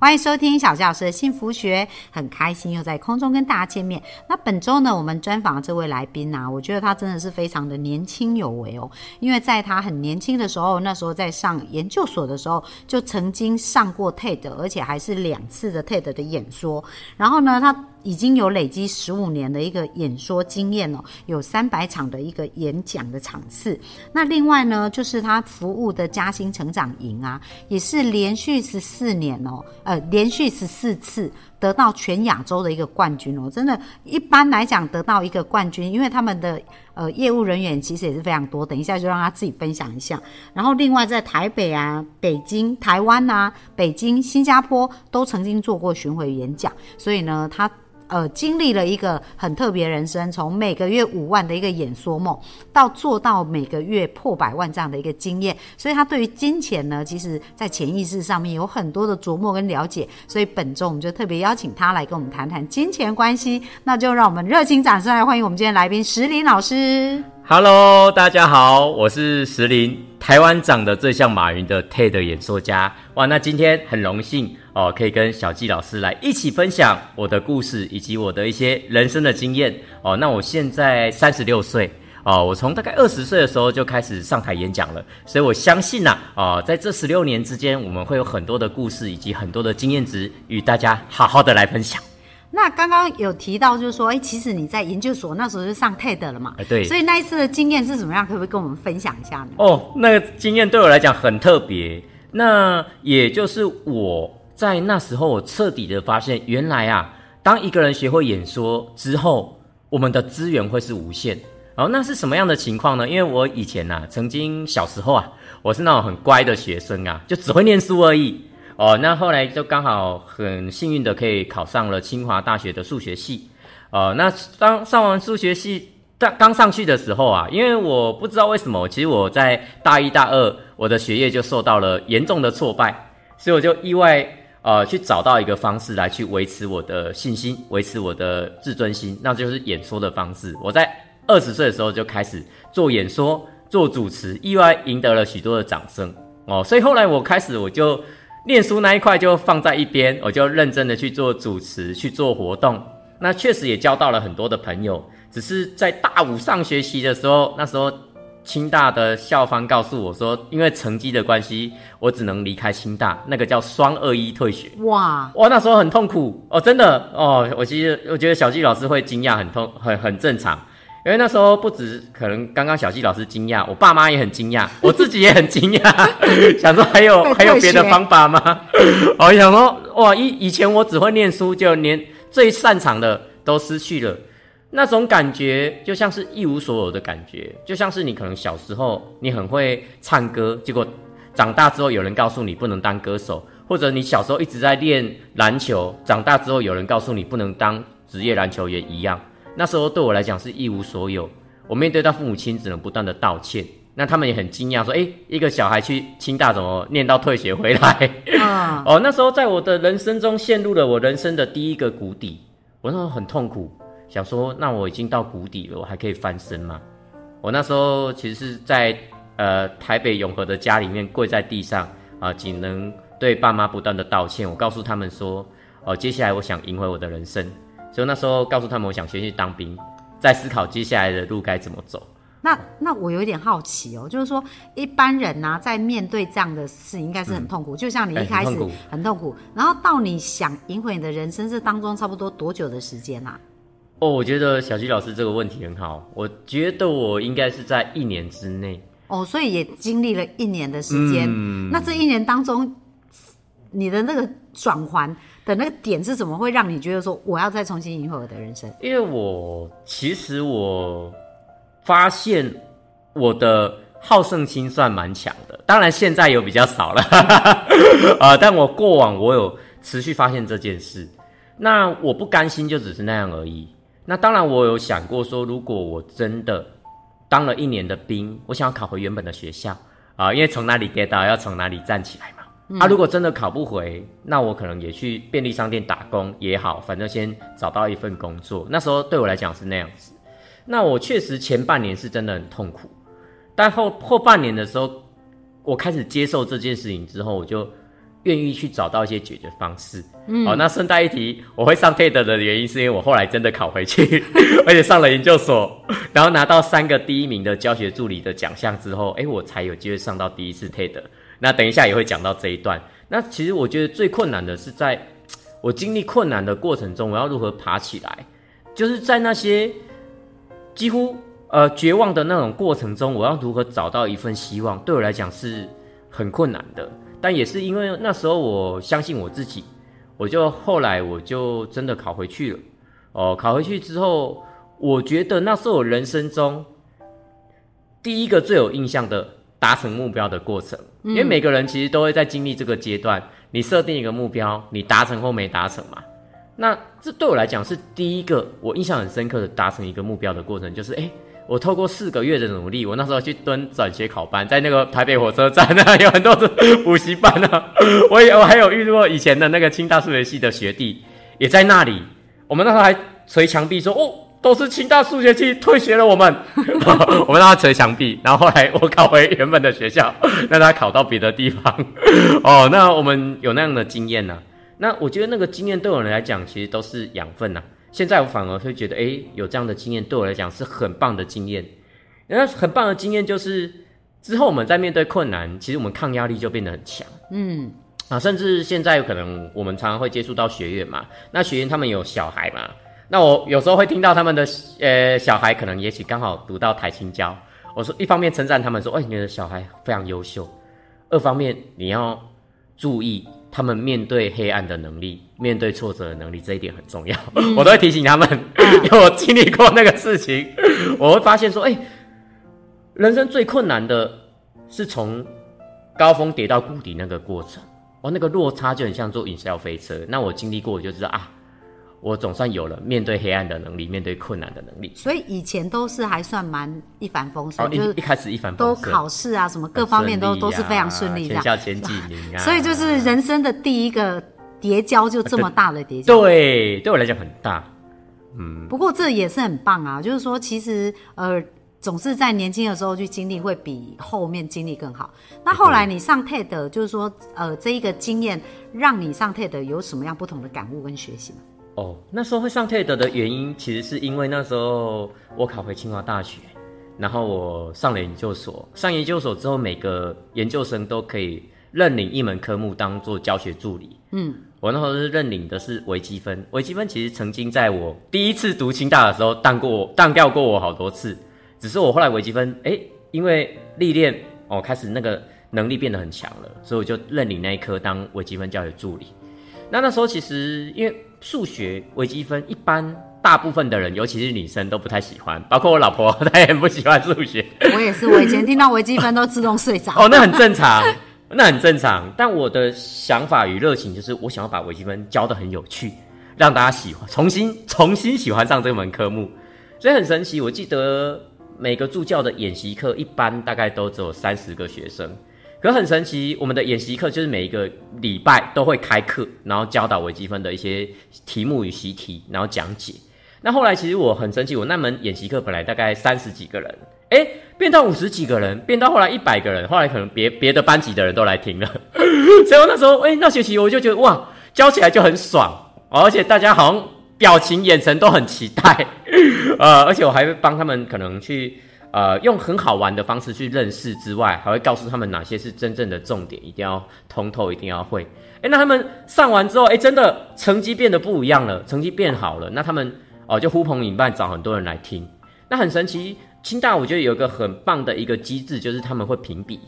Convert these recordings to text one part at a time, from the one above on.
欢迎收听小教师的幸福学，很开心又在空中跟大家见面。那本周呢，我们专访这位来宾啊，我觉得他真的是非常的年轻有为哦。因为在他很年轻的时候，那时候在上研究所的时候，就曾经上过 TED，而且还是两次的 TED 的演说。然后呢，他已经有累积十五年的一个演说经验哦，有三百场的一个演讲的场次。那另外呢，就是他服务的嘉兴成长营啊，也是连续十四年哦。呃，连续十四次得到全亚洲的一个冠军哦，真的，一般来讲得到一个冠军，因为他们的呃业务人员其实也是非常多。等一下就让他自己分享一下。然后另外在台北啊、北京、台湾啊、北京、新加坡都曾经做过巡回演讲，所以呢，他。呃，经历了一个很特别人生，从每个月五万的一个演说梦，到做到每个月破百万这样的一个经验，所以他对于金钱呢，其实在潜意识上面有很多的琢磨跟了解。所以本周我们就特别邀请他来跟我们谈谈金钱关系。那就让我们热情掌声来欢迎我们今天来宾石林老师。Hello，大家好，我是石林，台湾长得最像马云的 TED 演说家。哇，那今天很荣幸哦，可以跟小纪老师来一起分享我的故事以及我的一些人生的经验哦。那我现在三十六岁哦，我从大概二十岁的时候就开始上台演讲了，所以我相信呐，哦，在这十六年之间，我们会有很多的故事以及很多的经验值与大家好好的来分享。那刚刚有提到，就是说，哎，其实你在研究所那时候就上 TED 了嘛？哎，对。所以那一次的经验是怎么样？可不可以跟我们分享一下呢？哦，那个经验对我来讲很特别。那也就是我在那时候，我彻底的发现，原来啊，当一个人学会演说之后，我们的资源会是无限。然后那是什么样的情况呢？因为我以前呐，曾经小时候啊，我是那种很乖的学生啊，就只会念书而已。哦，那后来就刚好很幸运的可以考上了清华大学的数学系，哦，那当上完数学系刚刚上去的时候啊，因为我不知道为什么，其实我在大一大二我的学业就受到了严重的挫败，所以我就意外呃去找到一个方式来去维持我的信心，维持我的自尊心，那就是演说的方式。我在二十岁的时候就开始做演说、做主持，意外赢得了许多的掌声哦，所以后来我开始我就。念书那一块就放在一边，我就认真的去做主持，去做活动。那确实也交到了很多的朋友。只是在大五上学期的时候，那时候清大的校方告诉我说，因为成绩的关系，我只能离开清大，那个叫双二一退学。哇哇，那时候很痛苦哦，真的哦。我其实我觉得小纪老师会惊讶，很痛，很很正常。因为那时候不止可能刚刚小纪老师惊讶，我爸妈也很惊讶，我自己也很惊讶，想说还有还有别的方法吗？我想说哇，以以前我只会念书，就连最擅长的都失去了，那种感觉就像是一无所有的感觉，就像是你可能小时候你很会唱歌，结果长大之后有人告诉你不能当歌手，或者你小时候一直在练篮球，长大之后有人告诉你不能当职业篮球员一样。那时候对我来讲是一无所有，我面对到父母亲只能不断的道歉，那他们也很惊讶，说：“哎，一个小孩去清大怎么念到退学回来？”啊，哦，那时候在我的人生中陷入了我人生的第一个谷底，我那时候很痛苦，想说：“那我已经到谷底了，我还可以翻身吗？”我那时候其实是在呃台北永和的家里面跪在地上啊，仅能对爸妈不断的道歉。我告诉他们说：“哦，接下来我想赢回我的人生。”所以那时候告诉他们，我想先去当兵，再思考接下来的路该怎么走。那那我有一点好奇哦，就是说一般人呢，在面对这样的事，应该是很痛苦。就像你一开始很痛苦，然后到你想赢回你的人生，这当中差不多多久的时间啊？哦，我觉得小吉老师这个问题很好。我觉得我应该是在一年之内。哦，所以也经历了一年的时间。那这一年当中，你的那个转环。的那个点是怎么会让你觉得说我要再重新迎合我的人生？因为我其实我发现我的好胜心算蛮强的，当然现在有比较少了 啊，但我过往我有持续发现这件事。那我不甘心就只是那样而已。那当然我有想过说，如果我真的当了一年的兵，我想要考回原本的学校。啊，因为从哪里跌倒要从哪里站起来嘛。啊，如果真的考不回，那我可能也去便利商店打工也好，反正先找到一份工作。那时候对我来讲是那样子。那我确实前半年是真的很痛苦，但后后半年的时候，我开始接受这件事情之后，我就。愿意去找到一些解决方式。嗯，好，那顺带一提，我会上 TED 的原因是因为我后来真的考回去，而且上了研究所，然后拿到三个第一名的教学助理的奖项之后，哎，我才有机会上到第一次 TED。那等一下也会讲到这一段。那其实我觉得最困难的是在 我经历困难的过程中，我要如何爬起来？就是在那些几乎呃绝望的那种过程中，我要如何找到一份希望？对我来讲是很困难的。但也是因为那时候我相信我自己，我就后来我就真的考回去了。哦，考回去之后，我觉得那是我人生中第一个最有印象的达成目标的过程。因为每个人其实都会在经历这个阶段，你设定一个目标，你达成或没达成嘛。那这对我来讲是第一个我印象很深刻的达成一个目标的过程，就是哎。我透过四个月的努力，我那时候去蹲转学考班，在那个台北火车站啊，有很多的补习班啊。我也我还有遇到以前的那个清大数学系的学弟，也在那里。我们那时候还捶墙壁说：“哦，都是清大数学系退学了。”我们，我们让他捶墙壁。然后后来我考回原本的学校，让他考到别的地方。哦，那我们有那样的经验呢。那我觉得那个经验对我们来讲，其实都是养分呐。现在我反而会觉得，哎，有这样的经验对我来讲是很棒的经验。那很棒的经验就是，之后我们在面对困难，其实我们抗压力就变得很强。嗯，啊，甚至现在可能我们常常会接触到学员嘛，那学员他们有小孩嘛，那我有时候会听到他们的呃小孩可能也许刚好读到台青教，我说一方面称赞他们说，哎，你的小孩非常优秀；二方面你要注意。他们面对黑暗的能力，面对挫折的能力，这一点很重要。我都会提醒他们，因为我经历过那个事情，我会发现说，哎，人生最困难的是从高峰跌到谷底那个过程，哦，那个落差就很像坐云霄飞车。那我经历过，我就知道啊。我总算有了面对黑暗的能力，面对困难的能力。所以以前都是还算蛮一帆风顺，就是一开始一帆风顺，都考试啊什么各方面都都是非常顺利，全校前几名啊。所以就是人生的第一个叠交就这么大的叠交，对，对我来讲很大。嗯，不过这也是很棒啊，就是说其实呃总是在年轻的时候去经历，会比后面经历更好。那后来你上 TED，就是说呃这一个经验让你上 TED 有什么样不同的感悟跟学习吗？哦，那时候会上 TED 的原因，其实是因为那时候我考回清华大学，然后我上了研究所。上研究所之后，每个研究生都可以认领一门科目当做教学助理。嗯，我那时候是认领的是微积分。微积分其实曾经在我第一次读清大的时候当过当掉过我好多次，只是我后来微积分哎，因为历练哦，开始那个能力变得很强了，所以我就认领那一科当微积分教学助理。那那时候其实因为数学微积分一般大部分的人，尤其是女生都不太喜欢，包括我老婆，她也很不喜欢数学。我也是，我以前听到微积分都自动睡着。哦，那很正常，那很正常。但我的想法与热情就是，我想要把微积分教的很有趣，让大家喜欢，重新重新喜欢上这门科目。所以很神奇，我记得每个助教的演习课一般大概都只有三十个学生。可很神奇，我们的演习课就是每一个礼拜都会开课，然后教导微积分的一些题目与习题，然后讲解。那后来其实我很神奇，我那门演习课本来大概三十几个人，哎，变到五十几个人，变到后来一百个人，后来可能别别的班级的人都来听了。所以那时候，哎，那学期我就觉得哇，教起来就很爽，而且大家好像表情眼神都很期待，呃，而且我还帮他们可能去。呃，用很好玩的方式去认识之外，还会告诉他们哪些是真正的重点，一定要通透，一定要会。哎，那他们上完之后，哎，真的成绩变得不一样了，成绩变好了。那他们哦，就呼朋引伴，找很多人来听。那很神奇，清大我觉得有一个很棒的一个机制，就是他们会评比。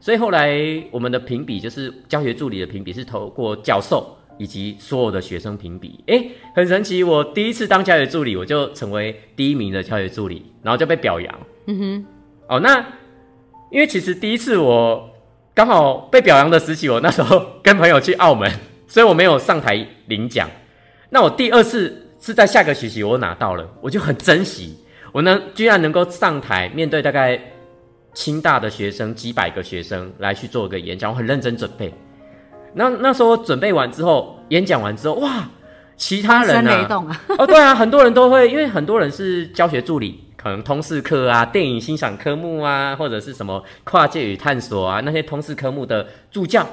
所以后来我们的评比，就是教学助理的评比，是透过教授。以及所有的学生评比，哎，很神奇。我第一次当教学助理，我就成为第一名的教学助理，然后就被表扬。嗯哼，哦，那因为其实第一次我刚好被表扬的时期，我那时候跟朋友去澳门，所以我没有上台领奖。那我第二次是在下个学期我拿到了，我就很珍惜，我能居然能够上台面对大概清大的学生几百个学生来去做一个演讲，我很认真准备。那那时候准备完之后，演讲完之后，哇，其他人啊，哦，对啊，很多人都会，因为很多人是教学助理，可能通识课啊、电影欣赏科目啊，或者是什么跨界与探索啊，那些通识科目的助教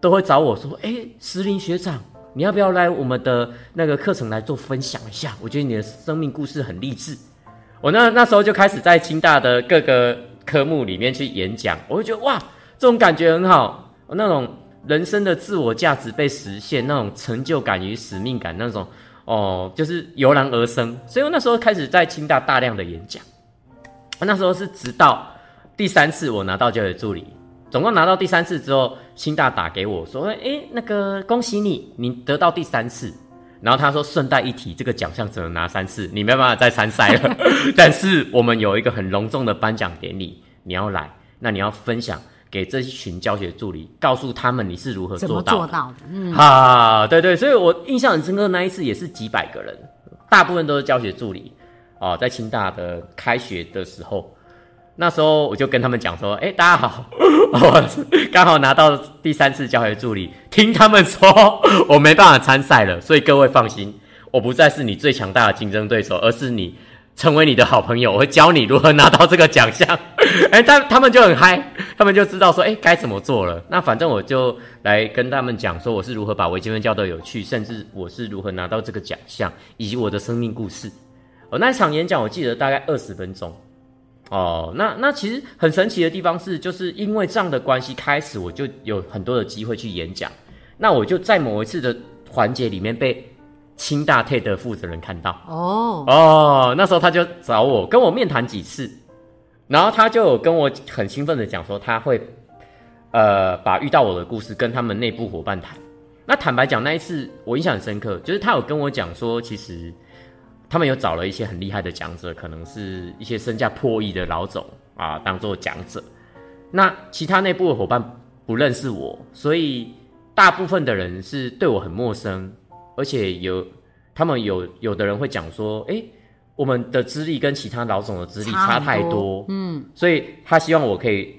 都会找我说：“哎，石林学长，你要不要来我们的那个课程来做分享一下？我觉得你的生命故事很励志。”我那那时候就开始在清大的各个科目里面去演讲，我就觉得哇，这种感觉很好，那种。人生的自我价值被实现，那种成就感与使命感，那种哦，就是油然而生。所以我那时候开始在清大大量的演讲。那时候是直到第三次我拿到教学助理，总共拿到第三次之后，清大打给我说：“哎，那个恭喜你，你得到第三次。”然后他说：“顺带一提，这个奖项只能拿三次，你没办法再参赛了。但是我们有一个很隆重的颁奖典礼，你要来，那你要分享。”给这一群教学助理，告诉他们你是如何做到的。嗯，哈，对对，所以我印象很深刻。那一次也是几百个人，大部分都是教学助理哦。在清大的开学的时候，那时候我就跟他们讲说：“哎，大家好，我 刚好拿到第三次教学助理，听他们说我没办法参赛了，所以各位放心，我不再是你最强大的竞争对手，而是你。”成为你的好朋友，我会教你如何拿到这个奖项。哎，他他们就很嗨，他们就知道说，哎，该怎么做了。那反正我就来跟他们讲说，我是如何把微积分教的有趣，甚至我是如何拿到这个奖项，以及我的生命故事。哦，那一场演讲我记得大概二十分钟。哦，那那其实很神奇的地方是，就是因为这样的关系，开始我就有很多的机会去演讲。那我就在某一次的环节里面被。清大 TED 的负责人看到哦哦，那时候他就找我跟我面谈几次，然后他就有跟我很兴奋的讲说他会呃把遇到我的故事跟他们内部伙伴谈。那坦白讲那一次我印象很深刻，就是他有跟我讲说其实他们有找了一些很厉害的讲者，可能是一些身价破亿的老总啊当做讲者。那其他内部的伙伴不认识我，所以大部分的人是对我很陌生。而且有，他们有有的人会讲说，哎，我们的资历跟其他老总的资历差太多，嗯，所以他希望我可以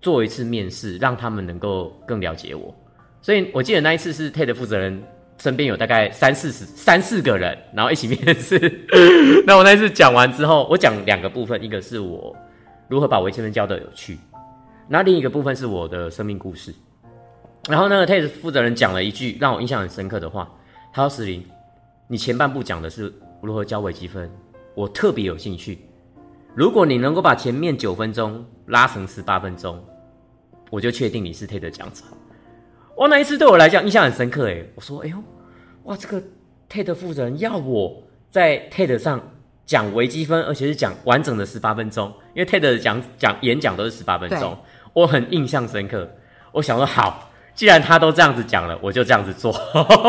做一次面试，让他们能够更了解我。所以我记得那一次是 TED 负责人身边有大概三四十三四个人，然后一起面试。那我那一次讲完之后，我讲两个部分，一个是我如何把微积分教的有趣，那另一个部分是我的生命故事。然后那个 TED 负责人讲了一句让我印象很深刻的话，他说：“石林，你前半部讲的是如何教微积分，我特别有兴趣。如果你能够把前面九分钟拉成十八分钟，我就确定你是 TED 讲者。”哇，那一次对我来讲印象很深刻诶。我说：“哎呦，哇，这个 TED 负责人要我在 TED 上讲微积分，而且是讲完整的十八分钟，因为 TED 讲讲演讲都是十八分钟，我很印象深刻。我想说好。”既然他都这样子讲了，我就这样子做。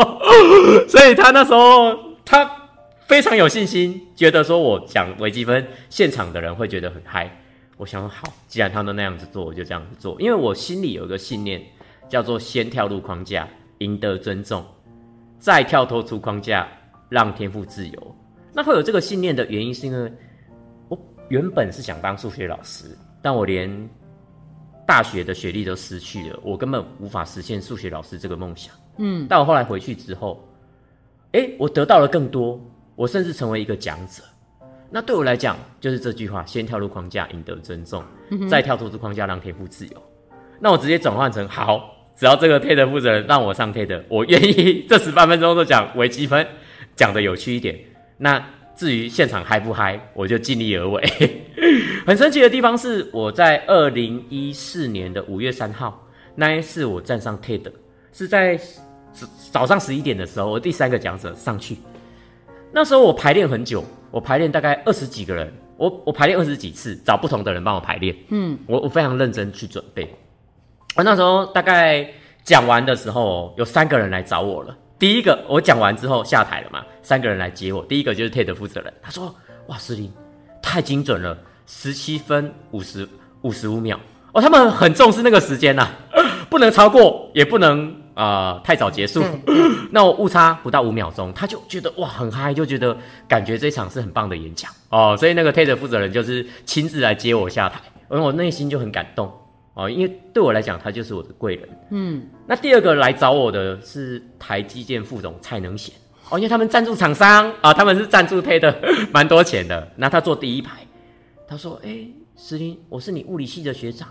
所以他那时候他非常有信心，觉得说我讲微积分，现场的人会觉得很嗨。我想说好，既然他都那样子做，我就这样子做。因为我心里有一个信念，叫做先跳入框架，赢得尊重，再跳脱出框架，让天赋自由。那会有这个信念的原因，是因为我原本是想当数学老师，但我连。大学的学历都失去了，我根本无法实现数学老师这个梦想。嗯，但我后来回去之后，哎，我得到了更多，我甚至成为一个讲者。那对我来讲，就是这句话：先跳入框架，赢得尊重；再跳出这框架，让天赋自由。那我直接转换成：好，只要这个 TED 负责人让我上 TED，我愿意这十八分钟都讲微积分，讲的有趣一点。那至于现场嗨不嗨，我就尽力而为。很神奇的地方是，我在二零一四年的五月三号那一次，我站上 TED，是在早上十一点的时候，我第三个讲者上去。那时候我排练很久，我排练大概二十几个人，我我排练二十几次，找不同的人帮我排练。嗯，我我非常认真去准备。我那时候大概讲完的时候，有三个人来找我了。第一个，我讲完之后下台了嘛，三个人来接我。第一个就是 TED 负责人，他说：“哇，司令太精准了，十七分五十五十五秒哦，他们很重视那个时间呐，不能超过，也不能啊太早结束。那我误差不到五秒钟，他就觉得哇很嗨，就觉得感觉这场是很棒的演讲哦。所以那个 TED 负责人就是亲自来接我下台，而我内心就很感动哦，因为对我来讲，他就是我的贵人。嗯，那第二个来找我的是台积电副总蔡能贤哦，因为他们赞助厂商啊，他们是赞助配的蛮多钱的。那他坐第一排，他说：“哎，石林，我是你物理系的学长，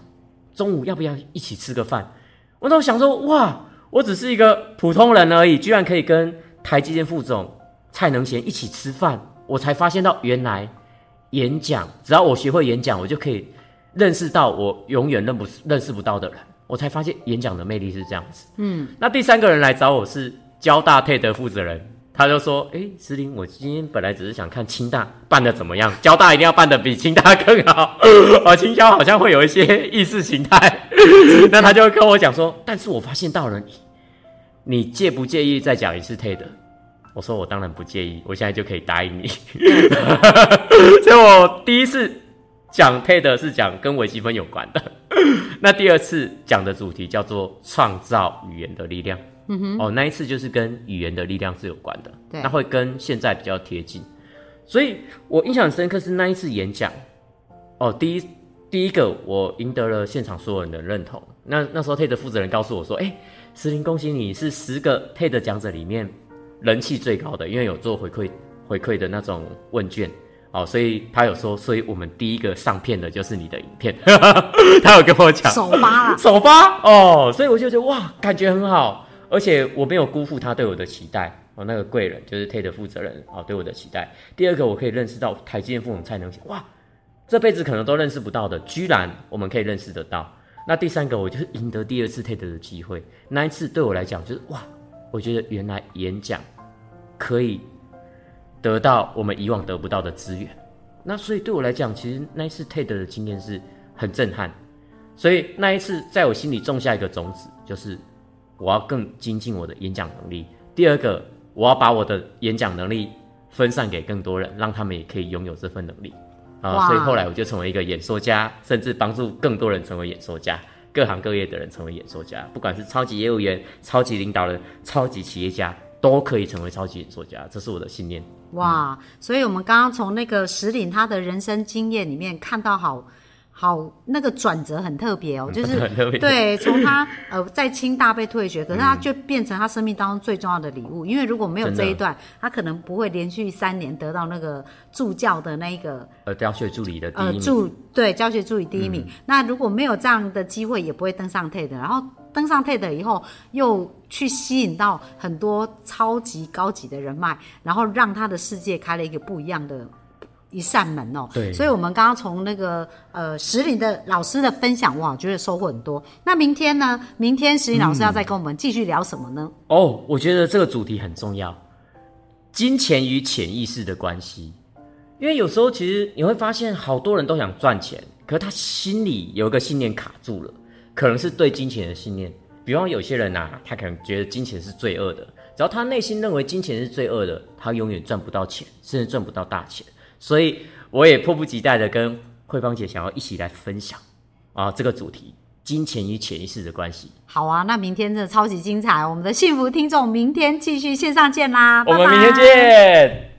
中午要不要一起吃个饭？”我都想说，哇，我只是一个普通人而已，居然可以跟台积电副总蔡能贤一起吃饭，我才发现到原来演讲，只要我学会演讲，我就可以认识到我永远认不认识不到的人，我才发现演讲的魅力是这样子。嗯，那第三个人来找我是交大配的负责人，他就说：“哎，石林，我今天本来只是想看清大办的怎么样，交大一定要办的比清大更好。哦，清交好像会有一些意识形态。”那他就跟我讲说：“但是我发现到了你，你介不介意再讲一次 TED？” 我说：“我当然不介意，我现在就可以答应你。”所以，我第一次讲 TED 是讲跟微积分有关的。那第二次讲的主题叫做创造语言的力量。嗯哼，哦，那一次就是跟语言的力量是有关的。对，那会跟现在比较贴近。所以我印象深刻是那一次演讲。哦，第一。第一个，我赢得了现场所有人的认同。那那时候 TED 负责人告诉我说：“哎，石林，恭喜你是十个 TED 讲者里面人气最高的，因为有做回馈回馈的那种问卷哦，所以他有说，所以我们第一个上片的就是你的影片。他有跟我讲首发了，首发 哦，所以我就觉得哇，感觉很好，而且我没有辜负他对我的期待哦。那个贵人就是 TED 负责人哦，对我的期待。第二个，我可以认识到台积电副总蔡能哇。”这辈子可能都认识不到的，居然我们可以认识得到。那第三个，我就是赢得第二次 TED 的机会。那一次对我来讲，就是哇，我觉得原来演讲可以得到我们以往得不到的资源。那所以对我来讲，其实那一次 TED 的经验是很震撼。所以那一次在我心里种下一个种子，就是我要更精进我的演讲能力。第二个，我要把我的演讲能力分散给更多人，让他们也可以拥有这份能力。啊，所以后来我就成为一个演说家，甚至帮助更多人成为演说家，各行各业的人成为演说家，不管是超级业务员、超级领导人、超级企业家，都可以成为超级演说家，这是我的信念。哇，所以我们刚刚从那个石岭他的人生经验里面看到好。好，那个转折很特别哦，就是对，从他呃在清大被退学，可是他就变成他生命当中最重要的礼物，因为如果没有这一段，他可能不会连续三年得到那个助教的那一个呃教学助理的第一名，助对教学助理第一名。那如果没有这样的机会，也不会登上 TED，然后登上 TED 以后，又去吸引到很多超级高级的人脉，然后让他的世界开了一个不一样的。一扇门哦，对，所以我们刚刚从那个呃石林的老师的分享，哇，觉得收获很多。那明天呢？明天石林老师要再跟我们继续聊什么呢？哦，我觉得这个主题很重要，金钱与潜意识的关系。因为有时候其实你会发现，好多人都想赚钱，可是他心里有一个信念卡住了，可能是对金钱的信念。比方有些人呐，他可能觉得金钱是罪恶的，只要他内心认为金钱是罪恶的，他永远赚不到钱，甚至赚不到大钱。所以我也迫不及待的跟慧芳姐想要一起来分享啊这个主题：金钱与潜意识的关系。好啊，那明天真的超级精彩，我们的幸福听众明天继续线上见啦！我们明天见。